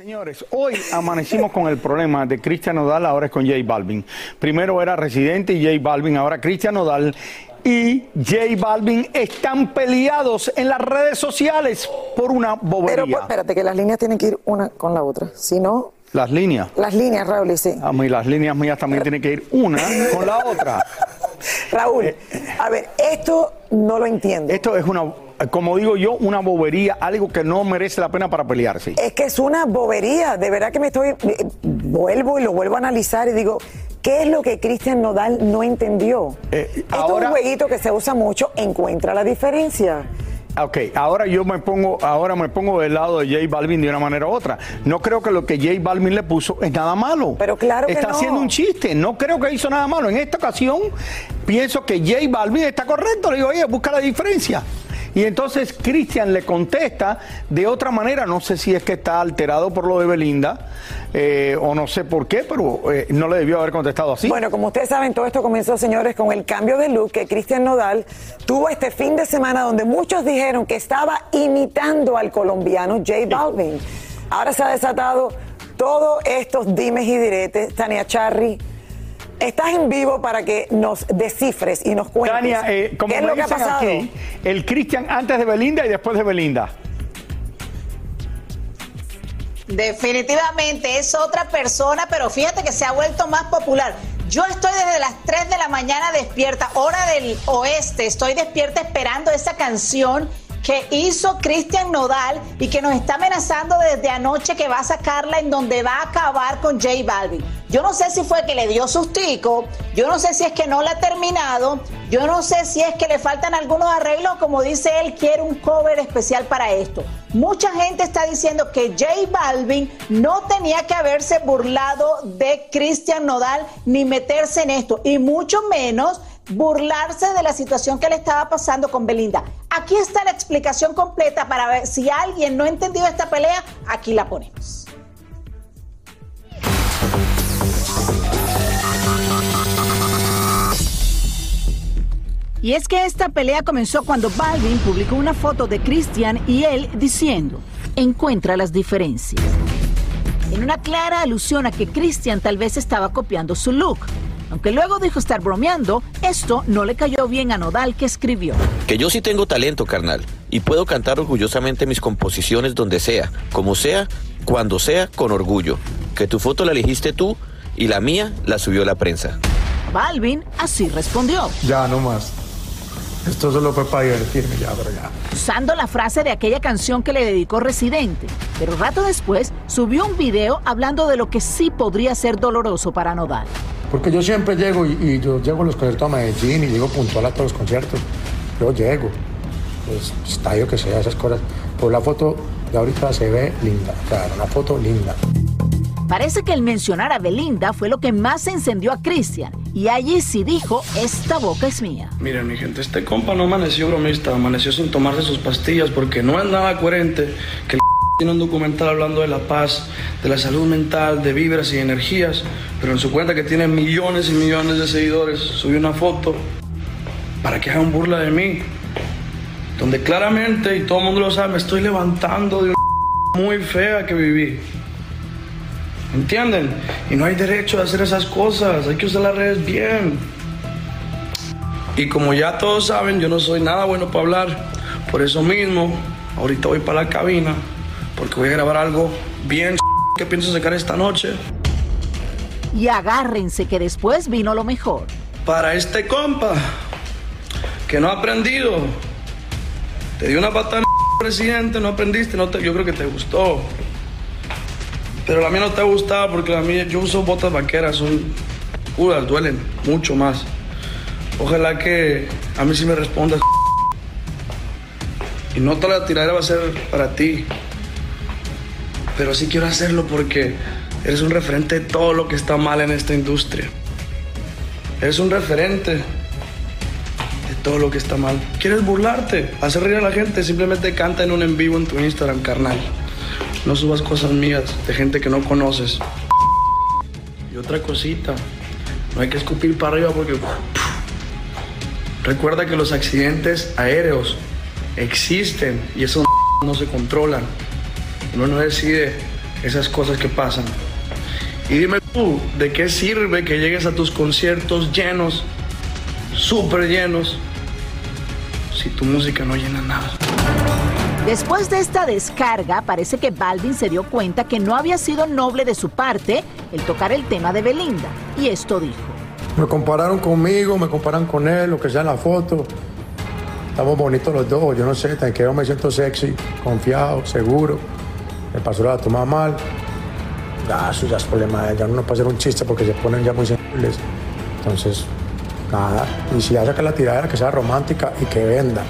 Señores, hoy amanecimos con el problema de Cristian Nodal, ahora es con J Balvin. Primero era Residente y J Balvin, ahora Cristian Nodal y J Balvin están peleados en las redes sociales por una bobería. Pero pues, espérate, que las líneas tienen que ir una con la otra. Si no, Las líneas. las líneas, Raúl, sí. A mí las líneas mías también tienen que ir una con la otra. Raúl, a ver, esto no lo entiendo. Esto es una, como digo yo, una bobería, algo que no merece la pena para pelearse. Es que es una bobería, de verdad que me estoy, eh, vuelvo y lo vuelvo a analizar y digo, ¿qué es lo que Cristian Nodal no entendió? Eh, Esto es ahora- un jueguito que se usa mucho, encuentra la diferencia. Ok, ahora yo me pongo, ahora me pongo del lado de J Balvin de una manera u otra. No creo que lo que J Balvin le puso es nada malo. Pero claro que Está no. haciendo un chiste. No creo que hizo nada malo. En esta ocasión pienso que J Balvin está correcto. Le digo, oye, busca la diferencia. Y entonces Cristian le contesta de otra manera. No sé si es que está alterado por lo de Belinda eh, o no sé por qué, pero eh, no le debió haber contestado así. Bueno, como ustedes saben, todo esto comenzó, señores, con el cambio de look que Cristian Nodal tuvo este fin de semana donde muchos dijeron que estaba imitando al colombiano J Balvin. Ahora se ha desatado todos estos dimes y diretes. Tania Charry, estás en vivo para que nos descifres y nos cuentes Tania, eh, como qué es lo que ha pasado. aquí, el Cristian antes de Belinda y después de Belinda. Definitivamente es otra persona, pero fíjate que se ha vuelto más popular. Yo estoy desde las 3 de la mañana despierta, hora del oeste, estoy despierta esperando esa canción que hizo Cristian Nodal y que nos está amenazando desde anoche que va a sacarla en donde va a acabar con J Balvin. Yo no sé si fue que le dio sustico, yo no sé si es que no la ha terminado, yo no sé si es que le faltan algunos arreglos, como dice él, quiere un cover especial para esto. Mucha gente está diciendo que J Balvin no tenía que haberse burlado de Cristian Nodal ni meterse en esto, y mucho menos burlarse de la situación que le estaba pasando con Belinda. Aquí está la explicación completa para ver si alguien no ha entendido esta pelea, aquí la ponemos. Y es que esta pelea comenzó cuando Balvin publicó una foto de Christian y él diciendo, encuentra las diferencias. En una clara alusión a que Christian tal vez estaba copiando su look. Aunque luego dijo estar bromeando, esto no le cayó bien a Nodal que escribió. Que yo sí tengo talento, carnal, y puedo cantar orgullosamente mis composiciones donde sea, como sea, cuando sea, con orgullo. Que tu foto la elegiste tú y la mía la subió la prensa. Balvin así respondió, Ya, no más. Esto solo fue para divertirme, ya, pero ya. usando la frase de aquella canción que le dedicó Residente. Pero rato después subió un video hablando de lo que sí podría ser doloroso para Nodal. Porque yo siempre llego y, y yo llego a los conciertos a Medellín y llego puntual a todos los conciertos. Yo llego. Pues estadio que sea, esas cosas. Pero la foto de ahorita se ve linda. O sea, era una foto linda. Parece que el mencionar a Belinda fue lo que más encendió a Christian. Y allí sí dijo, esta boca es mía. Miren, mi gente, este compa no amaneció bromista, amaneció sin tomarse sus pastillas porque no es nada coherente que el tiene un documental hablando de la paz, de la salud mental, de vibras y energías, pero en su cuenta que tiene millones y millones de seguidores, subió una foto para que hagan burla de mí, donde claramente, y todo el mundo lo sabe, me estoy levantando de una muy fea que viví. ¿Entienden? Y no hay derecho a hacer esas cosas, hay que usar las redes bien. Y como ya todos saben, yo no soy nada bueno para hablar. Por eso mismo, ahorita voy para la cabina, porque voy a grabar algo bien que pienso sacar esta noche. Y agárrense que después vino lo mejor. Para este compa, que no ha aprendido. Te di una patada, presidente, no aprendiste, no te- yo creo que te gustó. Pero la mía no te ha gustado porque la mía, yo uso botas vaqueras, son puras, duelen mucho más. Ojalá que a mí sí me respondas. Y no toda la tiradera va a ser para ti. Pero sí quiero hacerlo porque eres un referente de todo lo que está mal en esta industria. Eres un referente de todo lo que está mal. ¿Quieres burlarte? Hacer reír a la gente. Simplemente canta en un en vivo en tu Instagram, carnal. No subas cosas mías de gente que no conoces. Y otra cosita. No hay que escupir para arriba porque... Recuerda que los accidentes aéreos existen y eso no se controlan. Uno no decide esas cosas que pasan. Y dime tú, ¿de qué sirve que llegues a tus conciertos llenos, súper llenos, si tu música no llena nada? Después de esta descarga, parece que Balvin se dio cuenta que no había sido noble de su parte el tocar el tema de Belinda. Y esto dijo. Me compararon conmigo, me comparan con él, lo que sea en la foto. Estamos bonitos los dos, yo no sé, tan que yo me siento sexy, confiado, seguro. Me pasó la toma mal. Ya, eso ya es problema de no puede hacer un chiste porque se ponen ya muy sensibles. Entonces, nada. Y si ya saca la tiradera, que sea romántica y que venda.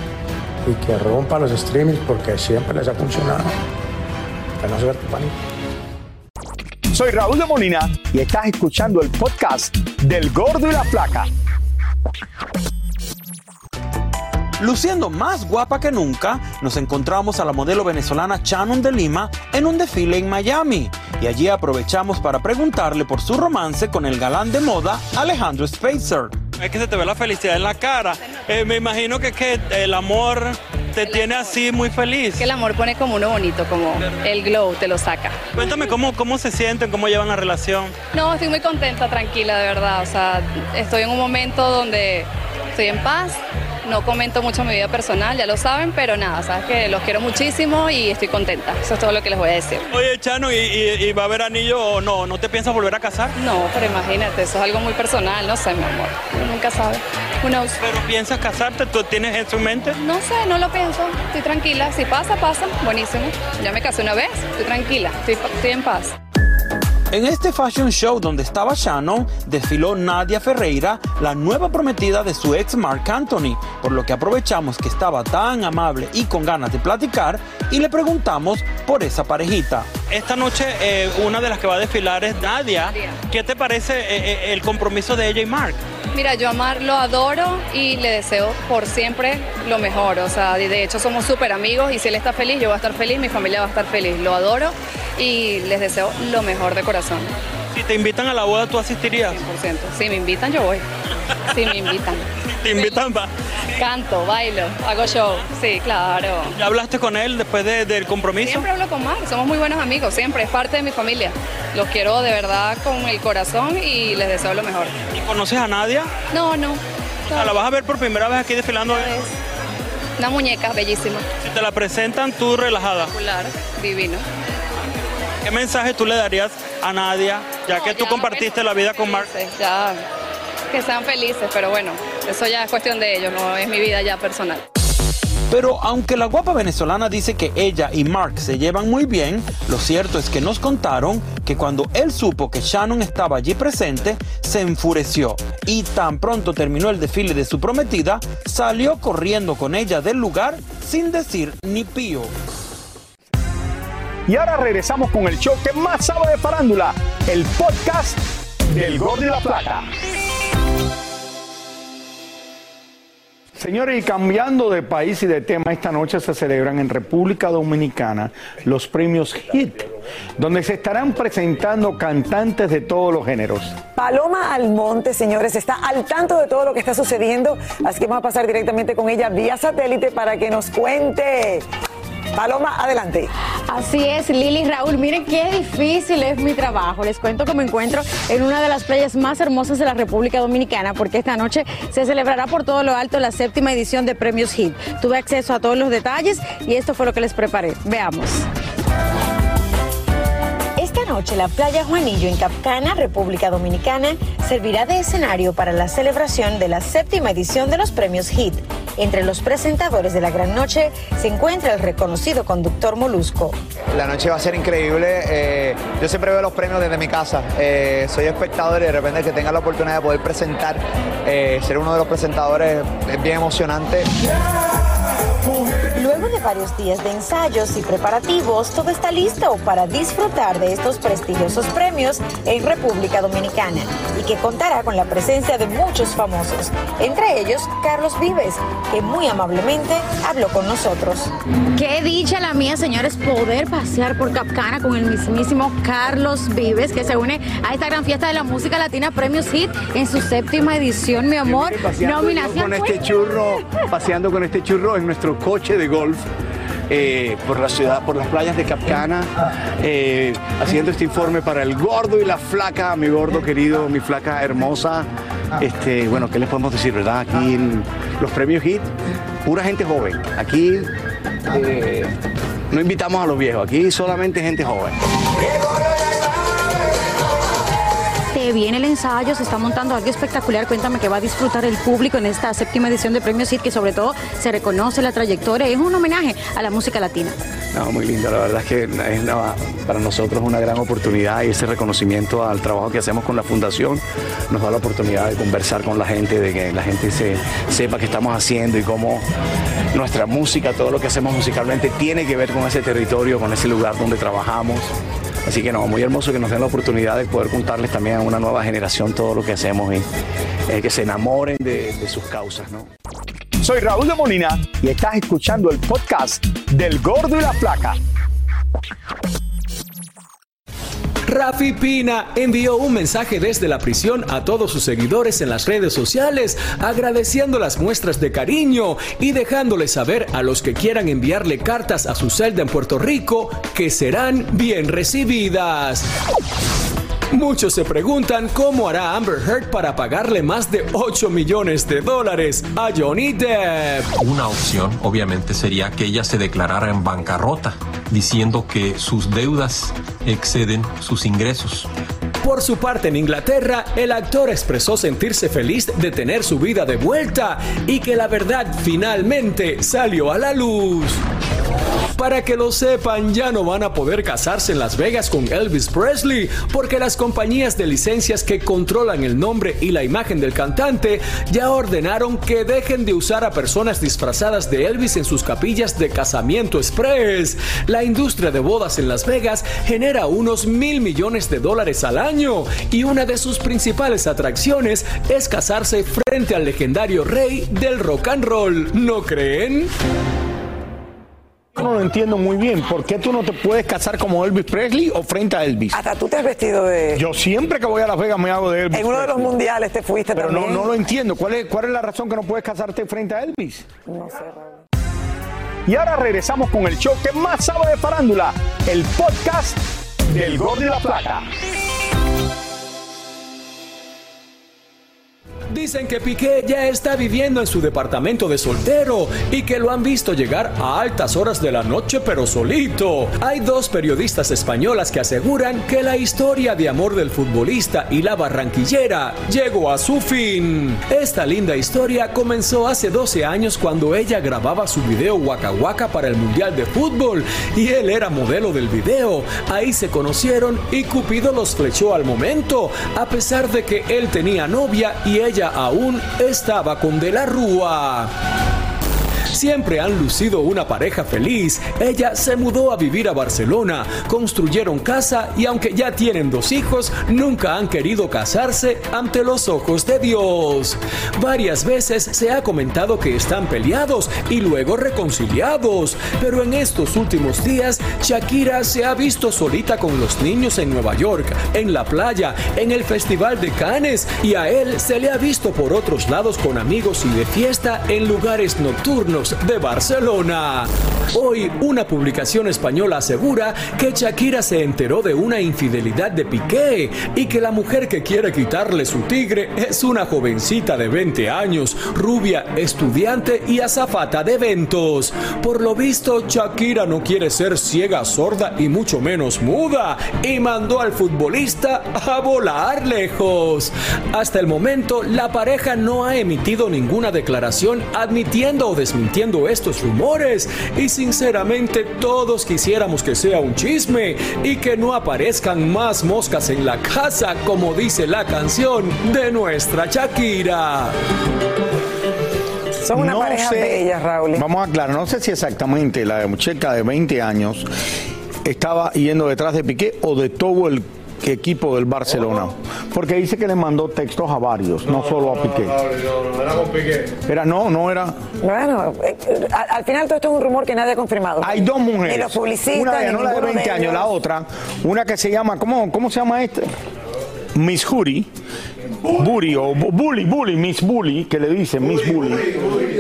Y que rompa los streamings porque siempre les ha funcionado. Que no se vea pánico. Soy Raúl de Molina y estás escuchando el podcast del Gordo y la Flaca. Luciendo más guapa que nunca, nos encontramos a la modelo venezolana Shannon de Lima en un desfile en Miami. Y allí aprovechamos para preguntarle por su romance con el galán de moda Alejandro Spacer. Es que se te ve la felicidad en la cara. Eh, me imagino que es que el amor te tiene así muy feliz. Que el amor pone como uno bonito, como el glow te lo saca. Cuéntame cómo, cómo se sienten, cómo llevan la relación. No, estoy muy contenta, tranquila, de verdad. O sea, estoy en un momento donde estoy en paz. No comento mucho mi vida personal, ya lo saben, pero nada, sabes que los quiero muchísimo y estoy contenta. Eso es todo lo que les voy a decir. Oye, Chano, ¿y, y- y va a haber anillo o no? ¿No te piensas volver a casar? No, pero imagínate, eso es algo muy personal, no sé, mi amor. Uno nunca sabe. ¿Pero piensas casarte? ¿Tú tienes eso en mente? No sé, no lo pienso. Estoy tranquila. Si pasa, pasa. Buenísimo. Ya me casé una vez. Estoy tranquila. Estoy, estoy en paz. En este fashion show donde estaba Shannon, desfiló Nadia Ferreira, la nueva prometida de su ex Mark Anthony, por lo que aprovechamos que estaba tan amable y con ganas de platicar y le preguntamos por esa parejita. Esta noche eh, una de las que va a desfilar es Nadia. ¿Qué te parece eh, eh, el compromiso de ella y Mark? Mira, yo a Mar lo adoro y le deseo por siempre lo mejor. O sea, de de hecho somos súper amigos y si él está feliz, yo voy a estar feliz, mi familia va a estar feliz. Lo adoro y les deseo lo mejor de corazón. Si te invitan a la boda, ¿tú asistirías? 100%. Si me invitan, yo voy. Si me invitan. ¿Te invitan? va? Canto, bailo, hago show. Sí, claro. ¿Ya hablaste con él después de- del compromiso? Siempre hablo con Mar, somos muy buenos amigos, siempre, es parte de mi familia. Los quiero de verdad con el corazón y les deseo lo mejor. ¿Y conoces a Nadia? No, no. La vas a ver por primera vez aquí desfilando. Es una muñeca bellísima, Si te la presentan, tú relajada. popular, divino. ¿Qué mensaje tú le darías a Nadia, ya No, que tú ya, compartiste la vida con Mark? Ya, que sean felices, pero bueno, eso ya es cuestión de ellos, no es mi vida ya personal. Pero aunque la guapa venezolana dice que ella y Mark se llevan muy bien, lo cierto es que nos contaron que cuando él supo que Shannon estaba allí presente, se enfureció y tan pronto terminó el desfile de su prometida, salió corriendo con ella del lugar sin decir ni pío. Y ahora regresamos con el show que más sabe de farándula, el podcast del Gordo y la Plata. Señores, y cambiando de país y de tema, esta noche se celebran en República Dominicana los premios HIT, donde se estarán presentando cantantes de todos los géneros. Paloma Almonte, señores, está al tanto de todo lo que está sucediendo, así que vamos a pasar directamente con ella vía satélite para que nos cuente. Paloma, adelante. Así es, Lili Raúl, miren qué difícil es mi trabajo. Les cuento que me encuentro en una de las playas más hermosas de la República Dominicana porque esta noche se celebrará por todo lo alto la séptima edición de Premios HIT. Tuve acceso a todos los detalles y esto fue lo que les preparé. Veamos. Esta noche la playa Juanillo en Capcana, República Dominicana, servirá de escenario para la celebración de la séptima edición de los premios HIT. Entre los presentadores de la gran noche se encuentra el reconocido conductor Molusco. La noche va a ser increíble. eh, yo siempre veo los premios desde mi casa. eh, soy espectador y de repente que tenga la oportunidad de poder presentar, eh, ser uno de los presentadores es bien emocionante. Luego de varios días de ensayos y preparativos, todo está listo para disfrutar de estos prestigiosos premios en República Dominicana y que contará con la presencia de muchos famosos, entre ellos Carlos Vives, que muy amablemente habló con nosotros. Qué dicha la mía, señores, poder pasear por Capcana con el mismísimo Carlos Vives, que se une a esta gran fiesta de la música latina Premios Hit en su séptima edición, mi amor. Nominación. Con este churro, paseando con este churro en nuestro coche de golf. Eh, por la ciudad, por las playas de Capcana, eh, haciendo este informe para el gordo y la flaca, mi gordo querido, mi flaca hermosa. Este, bueno, ¿qué les podemos decir, verdad? Aquí en los premios HIT, pura gente joven. Aquí eh, no invitamos a los viejos, aquí solamente gente joven. Viene el ensayo, se está montando algo espectacular. Cuéntame que va a disfrutar el público en esta séptima edición de Premios Hit, que sobre todo se reconoce la trayectoria. Es un homenaje a la música latina. No, muy lindo, la verdad es que es para nosotros una gran oportunidad y ese reconocimiento al trabajo que hacemos con la fundación nos da la oportunidad de conversar con la gente, de que la gente se, sepa qué estamos haciendo y cómo nuestra música, todo lo que hacemos musicalmente tiene que ver con ese territorio, con ese lugar donde trabajamos. Así que no, muy hermoso que nos den la oportunidad de poder contarles también a una nueva generación todo lo que hacemos y eh, que se enamoren de, de sus causas, ¿no? Soy Raúl de Molina y estás escuchando el podcast del Gordo y la Flaca. Rafi Pina envió un mensaje desde la prisión a todos sus seguidores en las redes sociales, agradeciendo las muestras de cariño y dejándoles saber a los que quieran enviarle cartas a su celda en Puerto Rico que serán bien recibidas. Muchos se preguntan cómo hará Amber Heard para pagarle más de 8 millones de dólares a Johnny Depp. Una opción, obviamente, sería que ella se declarara en bancarrota, diciendo que sus deudas exceden sus ingresos. Por su parte en Inglaterra, el actor expresó sentirse feliz de tener su vida de vuelta y que la verdad finalmente salió a la luz. Para que lo sepan, ya no van a poder casarse en Las Vegas con Elvis Presley porque las compañías de licencias que controlan el nombre y la imagen del cantante ya ordenaron que dejen de usar a personas disfrazadas de Elvis en sus capillas de casamiento express. La industria de bodas en Las Vegas genera unos mil millones de dólares al año y una de sus principales atracciones es casarse frente al legendario rey del rock and roll. ¿No creen? Yo no lo entiendo muy bien. ¿Por qué tú no te puedes casar como Elvis Presley o frente a Elvis? Hasta tú te has vestido de... Yo siempre que voy a Las Vegas me hago de Elvis. En uno de los mundiales te fuiste Pero no, también. no lo entiendo. ¿Cuál es, ¿Cuál es la razón que no puedes casarte frente a Elvis? No sé. Y ahora regresamos con el show que más sabe de farándula, el podcast del Gordo y la Plata. Dicen que Piqué ya está viviendo en su departamento de soltero y que lo han visto llegar a altas horas de la noche pero solito. Hay dos periodistas españolas que aseguran que la historia de amor del futbolista y la barranquillera llegó a su fin. Esta linda historia comenzó hace 12 años cuando ella grababa su video Waka Waka para el Mundial de Fútbol y él era modelo del video. Ahí se conocieron y Cupido los flechó al momento, a pesar de que él tenía novia y ella aún estaba con De la Rúa. Siempre han lucido una pareja feliz. Ella se mudó a vivir a Barcelona, construyeron casa y aunque ya tienen dos hijos, nunca han querido casarse ante los ojos de Dios. Varias veces se ha comentado que están peleados y luego reconciliados, pero en estos últimos días Shakira se ha visto solita con los niños en Nueva York, en la playa, en el Festival de Cannes y a él se le ha visto por otros lados con amigos y de fiesta en lugares nocturnos de Barcelona. Hoy una publicación española asegura que Shakira se enteró de una infidelidad de Piqué y que la mujer que quiere quitarle su tigre es una jovencita de 20 años, rubia, estudiante y azafata de eventos. Por lo visto, Shakira no quiere ser ciega, sorda y mucho menos muda y mandó al futbolista a volar lejos. Hasta el momento, la pareja no ha emitido ninguna declaración admitiendo o desmintiendo estos rumores y sinceramente todos quisiéramos que sea un chisme y que no aparezcan más moscas en la casa como dice la canción de nuestra Shakira. Son una no pareja sé, bella, Raúl. Vamos a aclarar, no sé si exactamente la muchacha de 20 años estaba yendo detrás de Piqué o de todo el equipo del Barcelona. Porque dice que le mandó textos a varios, no, solo a Piqué. No, no, era con Piqué. Era no, no era. Bueno, eh, al, al final todo esto es un rumor que nadie ha confirmado. Hay dos mujeres. Ni los publicistas, Una de ni no la de ninguno 20 años, la otra, una que se llama, ¿cómo, cómo se llama este? Miss Huri. Bully o Bu- Bully, Bully, Miss Bully, que le dicen Miss Bully.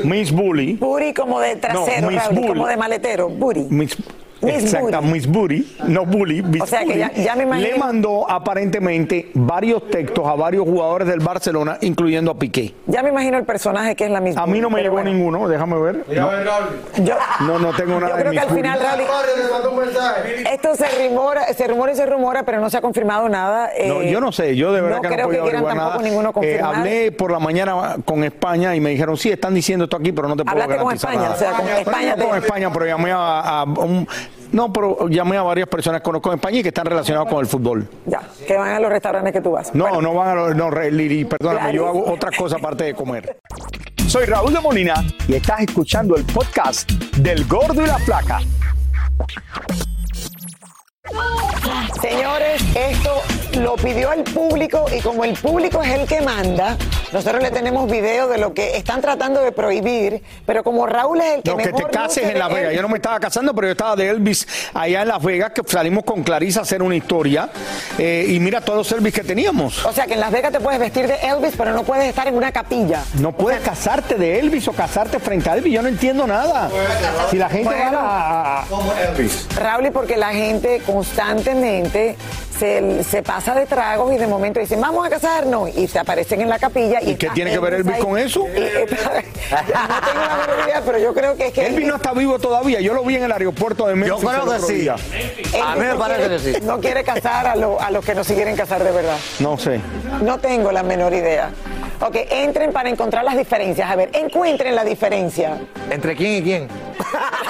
Miss Bully. Booty como de trasero, No, Miss Raúl, Bully. como de maletero. Booty. Miss, Miss exacta, Booty. Miss Booty, no Bully, Miss O sea que ya- ya me imagino- le mandó aparentemente varios textos a varios jugadores del Barcelona, incluyendo a Piqué. Ya me imagino el personaje que es la misma. A mí no me llegó ninguno, déjame ver. No, Yo, no, no tengo nada yo de creo que Miss al final, Raúl, esto se rumora, se rumora y se rumora, pero no se ha confirmado nada. No, Eh, yo no sé, yo de verdad no que no creo puedo averiguar nada. ninguno Eh, hablé por la mañana con España y me dijeron, sí, están diciendo esto aquí, pero no te puedo Hablaste con garantizar España, nada. o sea, con España No con España, pero llamé a, a un- no, pero llamé a varias personas que conozco en España y que están relacionadas con el fútbol. Ya, que van a los restaurantes que tú vas. No, no van a los, no, Lili, perdóname, yo hago otras cosas aparte de comer. Soy Raúl de Molina y estás escuchando el podcast del Gordo y la Flaca. Señores, esto lo pidió el público y como el público es el que manda, nosotros le tenemos video de lo que están tratando de prohibir, pero como Raúl es el que No, que te cases en Las Vegas. Yo no me estaba casando, pero yo estaba de Elvis allá en Las Vegas, que salimos con Clarisa a hacer una historia. eh, y mira todos los Elvis que teníamos. O sea que en Las Vegas te puedes vestir de Elvis, pero no puedes estar en una capilla. No puedes casarte de Elvis o casarte frente a Elvis. Yo no entiendo nada. Si la gente Bueno. va a, a- Elvis. Raúl, y porque la gente constantemente se, se pasa de tragos y de momento dicen, vamos a casarnos, y se aparecen en la capilla. ¿Y, ¿Y qué tiene que ver Elvis ahí. con eso? Y- no tengo la menor idea, pero yo creo que es que Elvis no está vivo todavía. Yo lo vi en el aeropuerto de Memphis. creo el que sí. A mí me no parece quiere- que sí. No quiere casar a, lo- a los que no se quieren casar de verdad. No sé. No tengo la menor idea. Ok, entren para encontrar las diferencias. A ver, encuentren la diferencia. ¿Entre quién y quién?